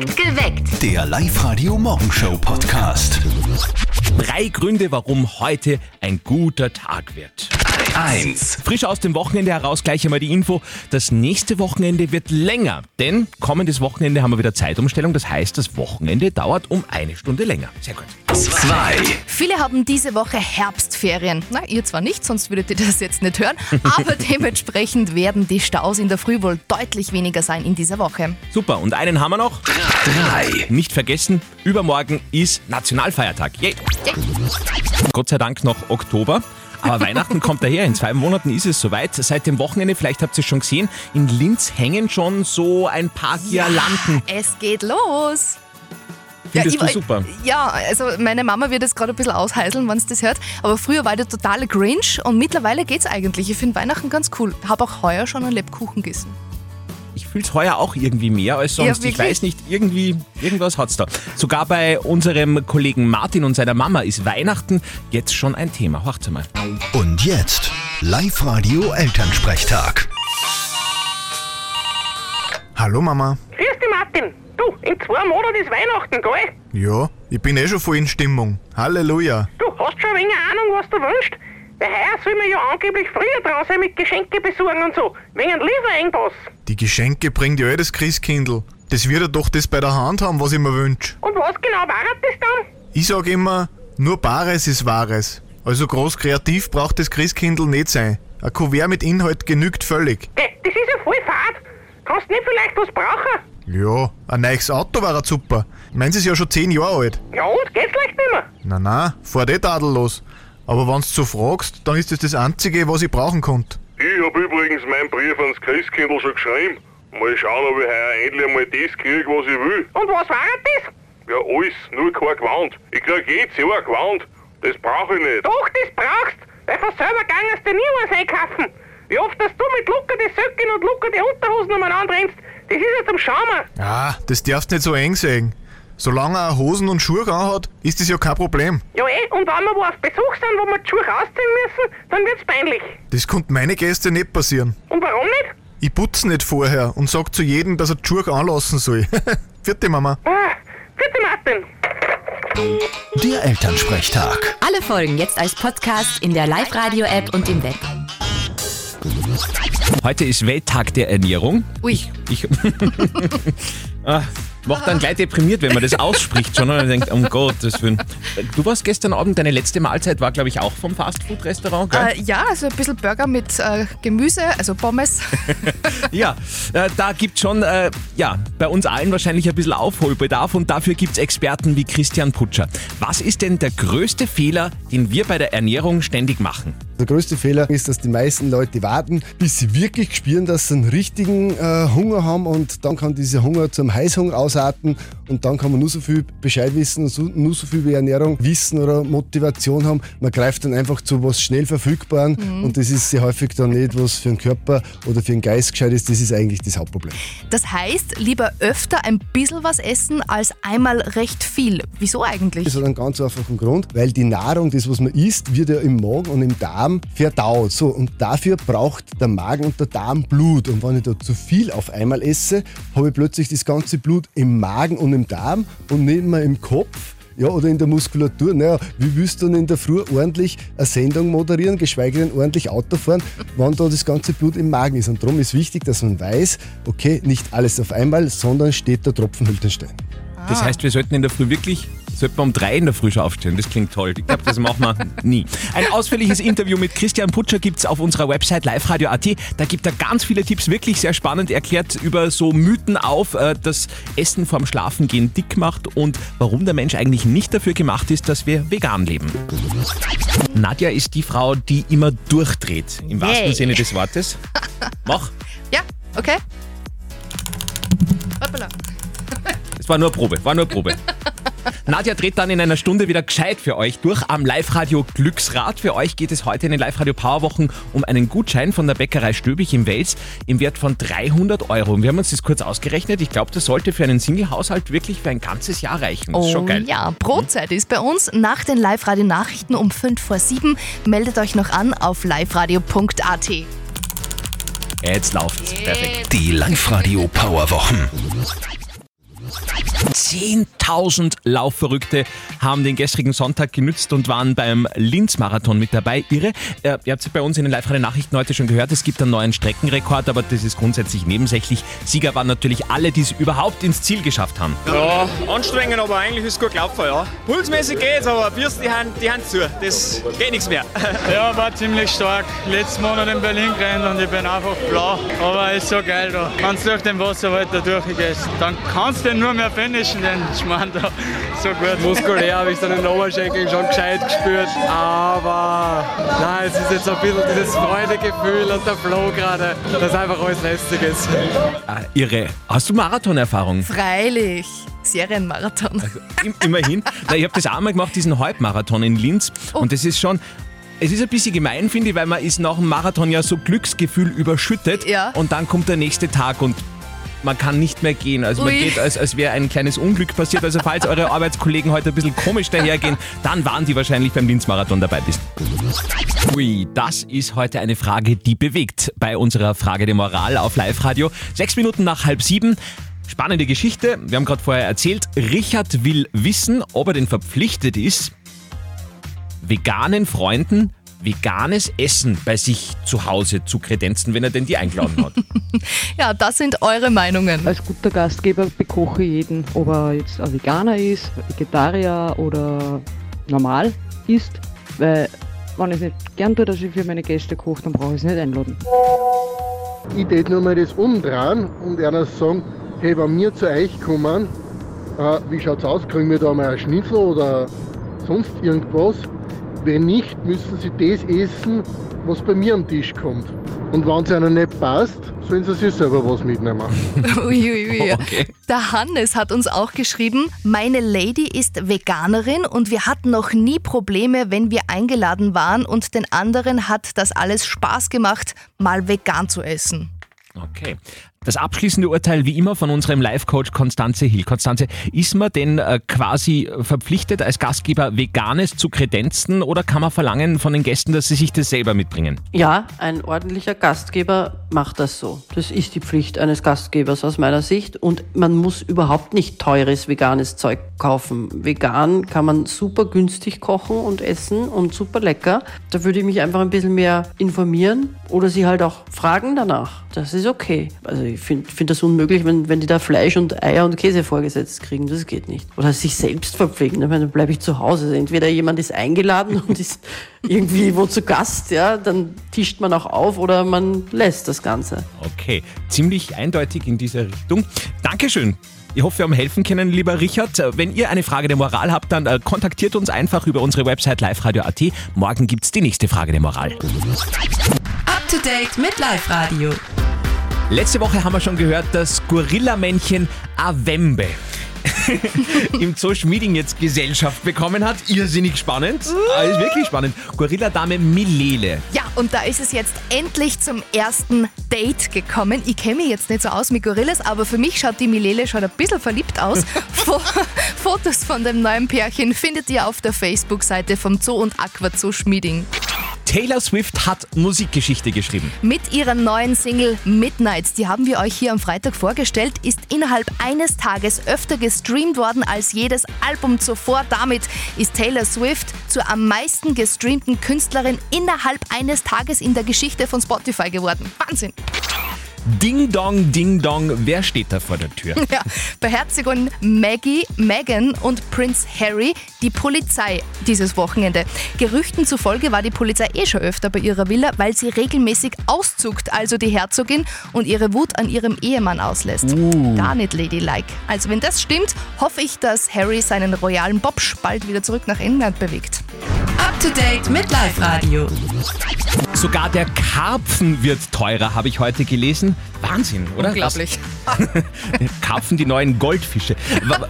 Geweckt. Der Live-Radio-Morgenshow-Podcast. Drei Gründe, warum heute ein guter Tag wird. 1. Frisch aus dem Wochenende heraus gleich einmal die Info. Das nächste Wochenende wird länger, denn kommendes Wochenende haben wir wieder Zeitumstellung. Das heißt, das Wochenende dauert um eine Stunde länger. Sehr gut. 2. Viele haben diese Woche Herbstferien. Na, ihr zwar nicht, sonst würdet ihr das jetzt nicht hören, aber dementsprechend werden die Staus in der Früh wohl deutlich weniger sein in dieser Woche. Super. Und einen haben wir noch. 3. Nicht vergessen, übermorgen ist Nationalfeiertag. Yay. Gott sei Dank noch Oktober. Aber Weihnachten kommt daher. In zwei Monaten ist es soweit. Seit dem Wochenende, vielleicht habt ihr es schon gesehen, in Linz hängen schon so ein paar Girlanden. Es geht los. Findest ich du super? Ja, also meine Mama wird jetzt gerade ein bisschen ausheiseln, wenn sie das hört. Aber früher war der totale Grinch und mittlerweile geht's eigentlich. Ich finde Weihnachten ganz cool. Habe auch heuer schon einen Lebkuchen gegessen. Ich fühle es heuer auch irgendwie mehr als sonst. Ja, ich weiß nicht, irgendwie, irgendwas hat's da. Sogar bei unserem Kollegen Martin und seiner Mama ist Weihnachten jetzt schon ein Thema. Hört mal. Und jetzt Live-Radio-Elternsprechtag. Hallo Mama. Grüß dich, Martin. Du, in zwei Monaten ist Weihnachten, gell? Ja, ich bin eh schon voll in Stimmung. Halleluja. Du hast schon ein wenig Ahnung, was du wünschst? Weil heuer soll man ja angeblich früher dran sein mit Geschenke besorgen und so. Wegen einem Lieferengpass. Die Geschenke bringt ja eh das Christkindl. Das wird er doch das bei der Hand haben, was ich mir wünsch. Und was genau war das dann? Ich sag immer, nur Bares ist Wahres. Also groß kreativ braucht das Christkindl nicht sein. Ein Kuvert mit Inhalt genügt völlig. Geh, das ist ja voll fad. Kannst nicht vielleicht was brauchen? Ja, ein neues Auto war super. Meins ist ja schon zehn Jahre alt. Ja und? Geht's leicht nicht mehr? Na na, fahrt eh tadellos. Aber wenn's so fragst, dann ist das das Einzige, was ich brauchen konnte. Ich hab übrigens meinen Brief ans Christkindl schon geschrieben. Mal schauen, ob ich heuer endlich einmal das krieg, was ich will. Und was war das? Ja, alles, nur kein Gewand. Ich krieg jedes Jahr ein Gewand. Das brauch ich nicht. Doch, das brauchst. Weil von selber gangst du nie was einkaufen. Wie oft, dass du mit Luca die Söcken und Luca die Unterhosen umeinander rennst, das ist ja zum Schaumen. Ah, das darfst nicht so eng sehen. Solange er Hosen und Schuhe anhat, ist das ja kein Problem. Ja eh, und wenn wir wo auf Besuch sind, wo wir die Schuhe rausziehen müssen, dann wird's peinlich. Das konnte meine Gäste nicht passieren. Und warum nicht? Ich putze nicht vorher und sag zu jedem, dass er die Schuhe anlassen soll. Vierte Mama. Ah, bitte Martin. Der Elternsprechtag. Alle Folgen jetzt als Podcast in der Live-Radio-App und im Web. Heute ist Welttag der Ernährung. Ui. Ich ah, macht dann gleich deprimiert, wenn man das ausspricht schon und man denkt, um Gottes Willen. Du warst gestern Abend, deine letzte Mahlzeit war, glaube ich, auch vom Fastfood-Restaurant, gell? Äh, ja, also ein bisschen Burger mit äh, Gemüse, also Pommes. Ja, äh, da gibt schon äh, ja, bei uns allen wahrscheinlich ein bisschen Aufholbedarf und dafür gibt es Experten wie Christian Putscher. Was ist denn der größte Fehler, den wir bei der Ernährung ständig machen? Der größte Fehler ist, dass die meisten Leute warten, bis sie wirklich spüren, dass sie einen richtigen äh, Hunger haben und dann kann dieser Hunger zum Heißhunger ausarten und dann kann man nur so viel Bescheid wissen und nur so viel über Ernährung wissen oder Motivation haben. Man greift dann einfach zu was schnell verfügbaren und das ist sehr häufig dann nicht, was für den Körper oder für den Geist gescheit ist. Das ist eigentlich das Hauptproblem. Das heißt, lieber öfter ein bisschen was essen als einmal recht viel. Wieso eigentlich? Das hat einen ganz einfachen Grund, weil die Nahrung, das was man isst, wird ja im Magen und im Darm verdaut. So, und dafür braucht der Magen und der Darm Blut. Und wenn ich da zu viel auf einmal esse, habe ich plötzlich das ganze Blut im Magen und im Darm und nicht mehr im Kopf. Ja, oder in der Muskulatur. Naja, wie willst du denn in der Früh ordentlich eine Sendung moderieren, geschweige denn ordentlich Auto fahren, wenn da das ganze Blut im Magen ist? Und darum ist wichtig, dass man weiß, okay, nicht alles auf einmal, sondern steht der Tropfen hüllt den Stein. Das heißt, wir sollten in der Früh wirklich, sollten wir um drei in der Früh schon aufstehen. Das klingt toll. Ich glaube, das machen wir nie. Ein ausführliches Interview mit Christian Putscher gibt es auf unserer Website liveradio.at. Da gibt er ganz viele Tipps, wirklich sehr spannend erklärt über so Mythen auf, äh, dass Essen vorm Schlafengehen dick macht und warum der Mensch eigentlich nicht dafür gemacht ist, dass wir vegan leben. Nadja ist die Frau, die immer durchdreht, im wahrsten Yay. Sinne des Wortes. Mach. Ja, okay. Hoppala. Es war nur Probe, war nur Probe. Nadja dreht dann in einer Stunde wieder gescheit für euch durch am Live-Radio Glücksrad. Für euch geht es heute in den Live-Radio Powerwochen um einen Gutschein von der Bäckerei Stöbig im Wels im Wert von 300 Euro. Und wir haben uns das kurz ausgerechnet. Ich glaube, das sollte für einen Single-Haushalt wirklich für ein ganzes Jahr reichen. Das ist schon geil. Oh Ja, Brotzeit ist bei uns nach den Live-Radio-Nachrichten um 5 vor 7. Meldet euch noch an auf liveradio.at. Jetzt läuft's. Perfekt. Die Live-Radio Powerwochen. 10.000 Laufverrückte haben den gestrigen Sonntag genützt und waren beim Linz-Marathon mit dabei. Irre. Äh, ihr habt es bei uns in den Live-Radio-Nachrichten heute schon gehört, es gibt einen neuen Streckenrekord, aber das ist grundsätzlich nebensächlich. Sieger waren natürlich alle, die es überhaupt ins Ziel geschafft haben. Ja, anstrengend, aber eigentlich ist es gut gelaufen, ja. Pulsmäßig geht's, aber Bürsten die Hand, die Hand zu. Das geht nichts mehr. Ja, war ziemlich stark. Letzten Monat in Berlin gerannt und ich bin einfach blau. Aber ist so geil da. Wenn du durch den Wasser weiter durchgehst, dann kannst du nur mehr finishen, den Schmarrn da. So gut. Muskulär habe ich dann in den Oberschenkeln schon gescheit gespürt. Aber nein, es ist jetzt ein bisschen dieses Freudegefühl und der Flow gerade, dass einfach alles lästig ist. Ah, irre. Hast du Marathonerfahrung? Freilich. Serienmarathon. Im, immerhin. Na, ich habe das auch mal gemacht, diesen Halbmarathon in Linz. Und das ist schon. Es ist ein bisschen gemein, finde ich, weil man ist nach dem Marathon ja so Glücksgefühl überschüttet. Ja. Und dann kommt der nächste Tag und man kann nicht mehr gehen. Also man Ui. geht, als, als wäre ein kleines Unglück passiert. Also falls eure Arbeitskollegen heute ein bisschen komisch dahergehen, dann waren die wahrscheinlich beim Linz-Marathon dabei bist. Ui, das ist heute eine Frage, die bewegt bei unserer Frage der Moral auf Live-Radio. Sechs Minuten nach halb sieben. Spannende Geschichte. Wir haben gerade vorher erzählt, Richard will wissen, ob er denn verpflichtet ist, veganen Freunden veganes Essen bei sich zu Hause zu kredenzen, wenn er denn die eingeladen hat. Ja, das sind eure Meinungen. Als guter Gastgeber bekoche ich jeden, ob er jetzt ein Veganer ist, Vegetarier oder normal ist, weil wenn ich es nicht gern tue, dass ich für meine Gäste koche, dann brauche ich es nicht einladen. Ich tät nur mal das umdrehen und einer sagen, hey, wenn wir zu euch kommen, äh, wie schaut's aus, kriegen wir da mal ein Schnitzel oder sonst irgendwas? Wenn nicht, müssen sie das essen, was bei mir am Tisch kommt. Und wenn es ihnen nicht passt, sollen sie sich selber was mitnehmen. Uiuiui. Okay. Der Hannes hat uns auch geschrieben, meine Lady ist Veganerin und wir hatten noch nie Probleme, wenn wir eingeladen waren und den anderen hat das alles Spaß gemacht, mal vegan zu essen. Okay. Das abschließende Urteil wie immer von unserem Live-Coach Konstanze Hill. Konstanze, ist man denn äh, quasi verpflichtet, als Gastgeber Veganes zu kredenzen oder kann man verlangen von den Gästen, dass sie sich das selber mitbringen? Ja, ein ordentlicher Gastgeber macht das so. Das ist die Pflicht eines Gastgebers aus meiner Sicht. Und man muss überhaupt nicht teures veganes Zeug kaufen. Vegan kann man super günstig kochen und essen und super lecker. Da würde ich mich einfach ein bisschen mehr informieren oder sie halt auch fragen danach. Das ist okay. Also ich finde find das unmöglich, wenn, wenn die da Fleisch und Eier und Käse vorgesetzt kriegen. Das geht nicht. Oder sich selbst verpflegen. Ich meine, dann bleibe ich zu Hause. Also entweder jemand ist eingeladen und ist irgendwie wo zu Gast, ja, dann tischt man auch auf oder man lässt das Ganze. Okay, ziemlich eindeutig in dieser Richtung. Dankeschön. Ich hoffe, wir haben helfen können, lieber Richard. Wenn ihr eine Frage der Moral habt, dann äh, kontaktiert uns einfach über unsere Website liveradio.at. Morgen gibt's die nächste Frage der Moral. Up to date mit Live Radio. Letzte Woche haben wir schon gehört, das Gorilla-Männchen Avembe im Zoo Schmieding jetzt Gesellschaft bekommen hat. Irrsinnig spannend. Ah, ist wirklich spannend. Gorilla-Dame Milele. Ja, und da ist es jetzt endlich zum ersten Date gekommen. Ich kenne mich jetzt nicht so aus mit Gorillas, aber für mich schaut die Milele schon ein bisschen verliebt aus. Fo Fotos von dem neuen Pärchen findet ihr auf der Facebook-Seite vom Zoo und Aqua Zoo Schmieding. Taylor Swift hat Musikgeschichte geschrieben. Mit ihrer neuen Single Midnights, die haben wir euch hier am Freitag vorgestellt, ist innerhalb eines Tages öfter gestreamt worden als jedes Album zuvor. Damit ist Taylor Swift zur am meisten gestreamten Künstlerin innerhalb eines Tages in der Geschichte von Spotify geworden. Wahnsinn! Ding Dong, Ding Dong, wer steht da vor der Tür? Ja, bei Herzogin Maggie, Meghan und Prinz Harry die Polizei dieses Wochenende. Gerüchten zufolge war die Polizei eh schon öfter bei ihrer Villa, weil sie regelmäßig auszuckt, also die Herzogin, und ihre Wut an ihrem Ehemann auslässt. Gar nicht ladylike. Also wenn das stimmt, hoffe ich, dass Harry seinen royalen Bobsch bald wieder zurück nach England bewegt. Up to date mit Live Radio. Sogar der Karpfen wird teurer, habe ich heute gelesen. Wahnsinn, oder? Unglaublich. Karpfen, die neuen Goldfische.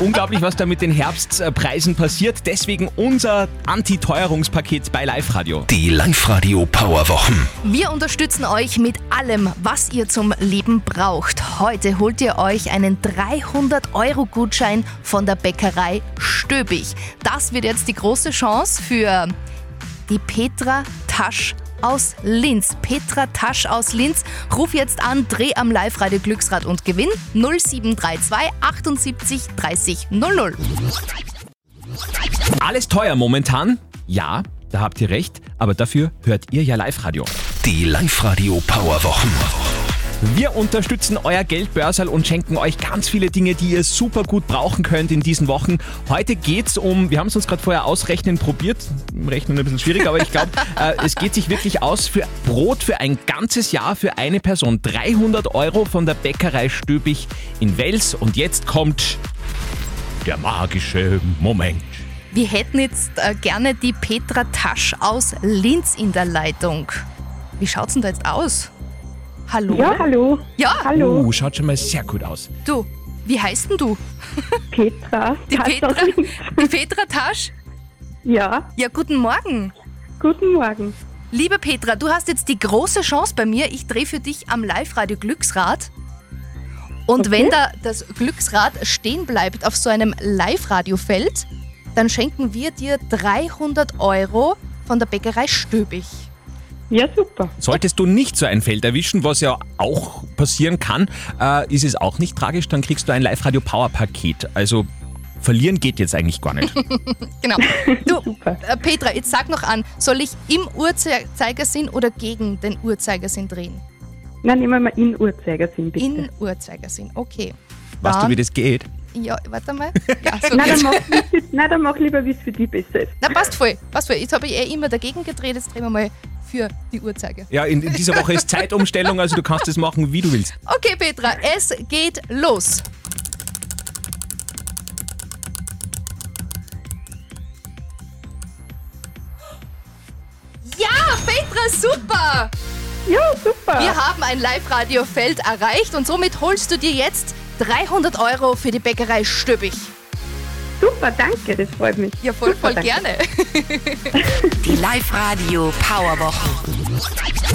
Unglaublich, was da mit den Herbstpreisen passiert. Deswegen unser Anti-Teuerungspaket bei Live Radio. Die Live-Radio Powerwochen. Wir unterstützen euch mit allem, was ihr zum Leben braucht. Heute holt ihr euch einen 300-Euro-Gutschein von der Bäckerei Stöbig. Das wird jetzt die große Chance für die Petra Tasch aus Linz. Petra Tasch aus Linz. Ruf jetzt an, dreh am Live-Radio Glücksrad und gewinn 0732 78 30 00. Alles teuer momentan? Ja, da habt ihr recht, aber dafür hört ihr ja Live-Radio. Die Live-Radio Powerwochen. Wir unterstützen euer Geldbörsal und schenken euch ganz viele Dinge, die ihr super gut brauchen könnt in diesen Wochen. Heute geht's um, wir haben es uns gerade vorher ausrechnen probiert, rechnen ein bisschen schwierig, aber ich glaube, äh, es geht sich wirklich aus für Brot für ein ganzes Jahr für eine Person. 300 Euro von der Bäckerei Stöbig in Wels und jetzt kommt der magische Moment. Wir hätten jetzt äh, gerne die Petra Tasch aus Linz in der Leitung. Wie schaut's denn da jetzt aus? Hallo? Ja, hallo. Ja, Hallo. Uh, schaut schon mal sehr gut aus. du. Wie heißt denn du? Petra. Die Tasch Petra, die Petra Tasch? Ja, Ja, guten Morgen. guten Morgen. Liebe Petra, du hast jetzt die große Chance bei mir. Ich drehe für dich am Live-Radio Glücksrad. Und Okay. wenn da das Glücksrad stehen bleibt auf so einem Live-Radio-Feld, dann schenken wir dir 300 Euro von der Bäckerei Stöbig. Ja, super. Solltest du nicht so ein Feld erwischen, was ja auch passieren kann, äh, ist es auch nicht tragisch, dann kriegst du ein Live-Radio Power-Paket. Also verlieren geht jetzt eigentlich gar nicht. Genau. Du, äh, Petra, jetzt sag noch an, soll ich im Uhrzeigersinn oder gegen den Uhrzeigersinn drehen? Nein, nehmen wir mal in Uhrzeigersinn, bitte. In Uhrzeigersinn, okay. Weißt du, wie das geht? Ja, warte mal. Ja, so Nein, geht's. dann mach, wie's für- nein, dann mach lieber, wie es für dich besser ist. Na, passt voll, passt voll. Jetzt habe ich eh immer dagegen gedreht, jetzt drehen wir mal für die Uhrzeiger. Ja, in, in dieser Woche ist Zeitumstellung, also du kannst es machen, wie du willst. Okay, Petra, es geht los. Ja, Petra, super! Ja, super. Wir haben ein Live-Radio-Feld erreicht und somit holst du dir jetzt 300 Euro für die Bäckerei Stöbig. Super, danke, das freut mich. Ja, voll, Super, voll danke. gerne. Die Live-Radio Powerwochen.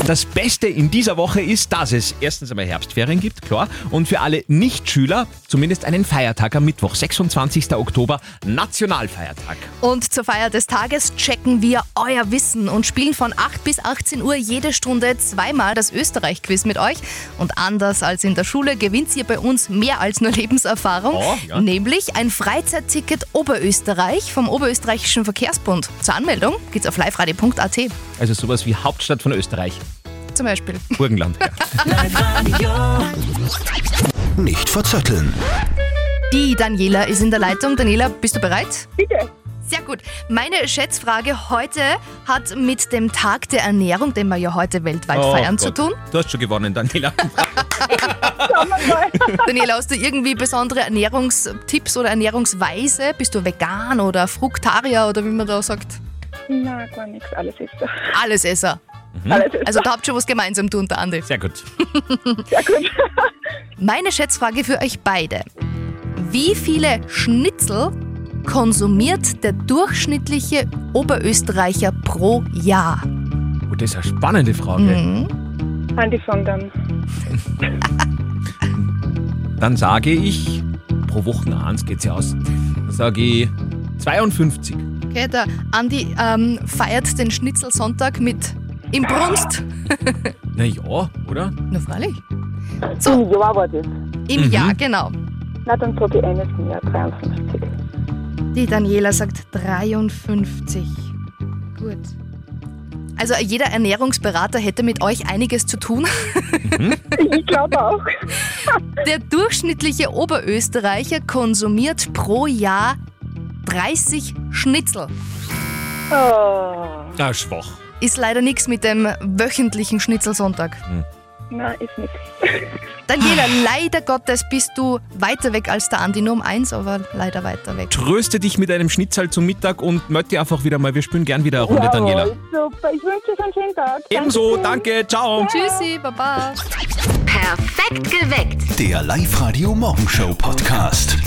Das Beste in dieser Woche ist, dass es erstens einmal Herbstferien gibt, klar, und für alle Nichtschüler zumindest einen Feiertag am Mittwoch, 26. Oktober, Nationalfeiertag. Und zur Feier des Tages checken wir euer Wissen und spielen von 8 bis 18 Uhr jede Stunde zweimal das Österreich-Quiz mit euch. Und anders als in der Schule gewinnt ihr bei uns mehr als nur Lebenserfahrung, Oh, ja. nämlich ein Freizeitticket Oberösterreich vom Oberösterreichischen Verkehrsbund. Zur Anmeldung geht's auf liveradio.at Also sowas wie Hauptstadt von Österreich, zum Beispiel. Burgenland. Ja. Nicht verzetteln. Die Daniela ist in der Leitung. Daniela, bist du bereit? Bitte. Sehr gut. Meine Schätzfrage heute hat mit dem Tag der Ernährung, den wir ja heute weltweit Oh feiern, zu Gott. tun. Du hast schon gewonnen, Daniela. Daniela, hast du irgendwie besondere Ernährungstipps oder Ernährungsweise? Bist du vegan oder Fruktarier oder wie man da sagt? Nein, gar nichts, alles. Allesesser. Alles ist Also da habt ihr schon was gemeinsam, du und der Andi. Sehr gut. Sehr gut. Meine Schätzfrage für euch beide. Wie viele Schnitzel konsumiert der durchschnittliche Oberösterreicher pro Jahr? Oh, das ist eine spannende Frage. Mhm. Andi von dann. Dann sage ich, pro Woche eins geht's ja aus. Dann sage ich 52. Okay, der Andi ähm, feiert den Schnitzelsonntag mit Imbrunst. Na ja, oder? Na freilich. So. Im Jahr war das. Im Mhm. Jahr, genau. Na, dann sage ich eines mehr, 53. Die Daniela sagt 53. Gut. Also jeder Ernährungsberater hätte mit euch einiges zu tun. Ich glaube auch. Der durchschnittliche Oberösterreicher konsumiert pro Jahr 30 Schnitzel. Oh. Ah, schwach. Ist leider nichts mit dem wöchentlichen Schnitzelsonntag. Nein, ist nichts. Daniela, leider Gottes bist du weiter weg als der Andi, nur um eins, aber leider weiter weg. Tröste dich mit einem Schnitzel zum Mittag und melde dich einfach wieder mal. Wir spielen gern wieder eine Runde, Daniela. super. Ich wünsche euch einen schönen Tag. Ebenso, danke, ciao. Tschüssi, Baba. Perfekt geweckt. Der Live-Radio Morgenshow Podcast.